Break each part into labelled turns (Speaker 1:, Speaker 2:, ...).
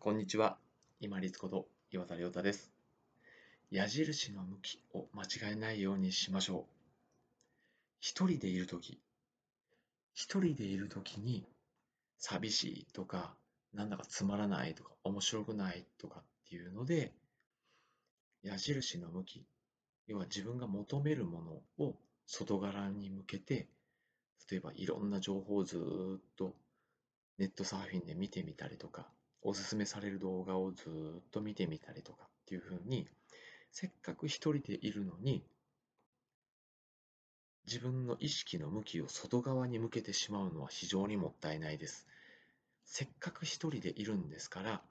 Speaker 1: こんにちは。今立こと岩田亮太です。矢印の向きを間違えないようにしましょう。一人でいるとき、一人でいるときに寂しいとか、なんだかつまらないとか、面白くないとかっていうので、矢印の向き、要は自分が求めるものを外側に向けて、例えばいろんな情報をずっとネットサーフィンで見てみたりとか、おすすめされる動画をずっと見てみたりとかっていうふうに、せっかく一人でいるのに、自分の意識の向きを外側に向けてしまうのは非常にもったいないです。せっかく一人でいるんですから、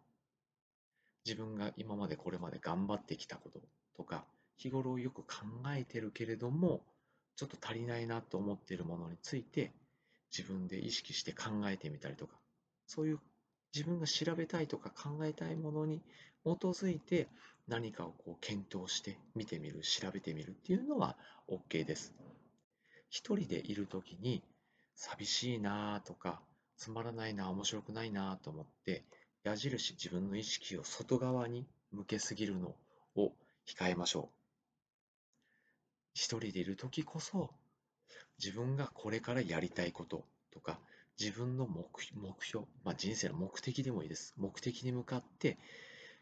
Speaker 1: 自分が今までこれまで頑張ってきたこととか、日頃よく考えてるけれども、ちょっと足りないなと思っているものについて、自分で意識して考えてみたりとか、そういう自分が調べたいとか考えたいものに基づいて何かをこう検討して見てみる、調べてみるっていうのは OK です。一人でいるときに寂しいなとかつまらないな、面白くないなと思って矢印自分の意識を外側に向けすぎるのを控えましょう。一人でいるときこそ自分がこれからやりたいこととか自分の目標、まあ、人生の目的でもいいです。目的に向かって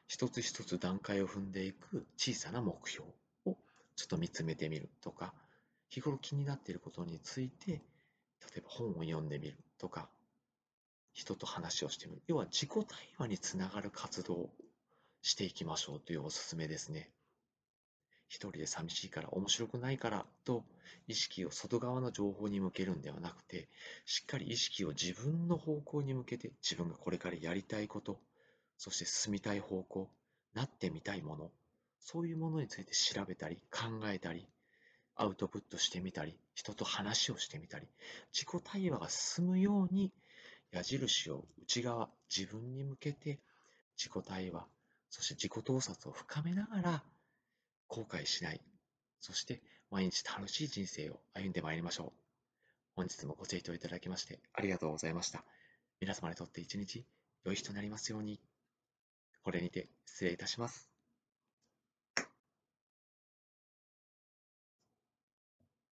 Speaker 1: 一つ一つ段階を踏んでいく小さな目標をちょっと見つめてみるとか、日頃気になっていることについて、例えば本を読んでみるとか、人と話をしてみる。要は自己対話につながる活動をしていきましょうというおすすめですね。一人で寂しいから面白くないからと意識を外側の情報に向けるんではなくてしっかり意識を自分の方向に向けて自分がこれからやりたいことそして進みたい方向なってみたいものそういうものについて調べたり考えたりアウトプットしてみたり人と話をしてみたり自己対話が進むように矢印を内側自分に向けて自己対話そして自己洞察を深めながら後悔しない。そして毎日楽しい人生を歩んでまいりましょう。本日もご清聴いただきましてありがとうございました。皆様にとって一日良い日となりますように。これにて失礼いたします。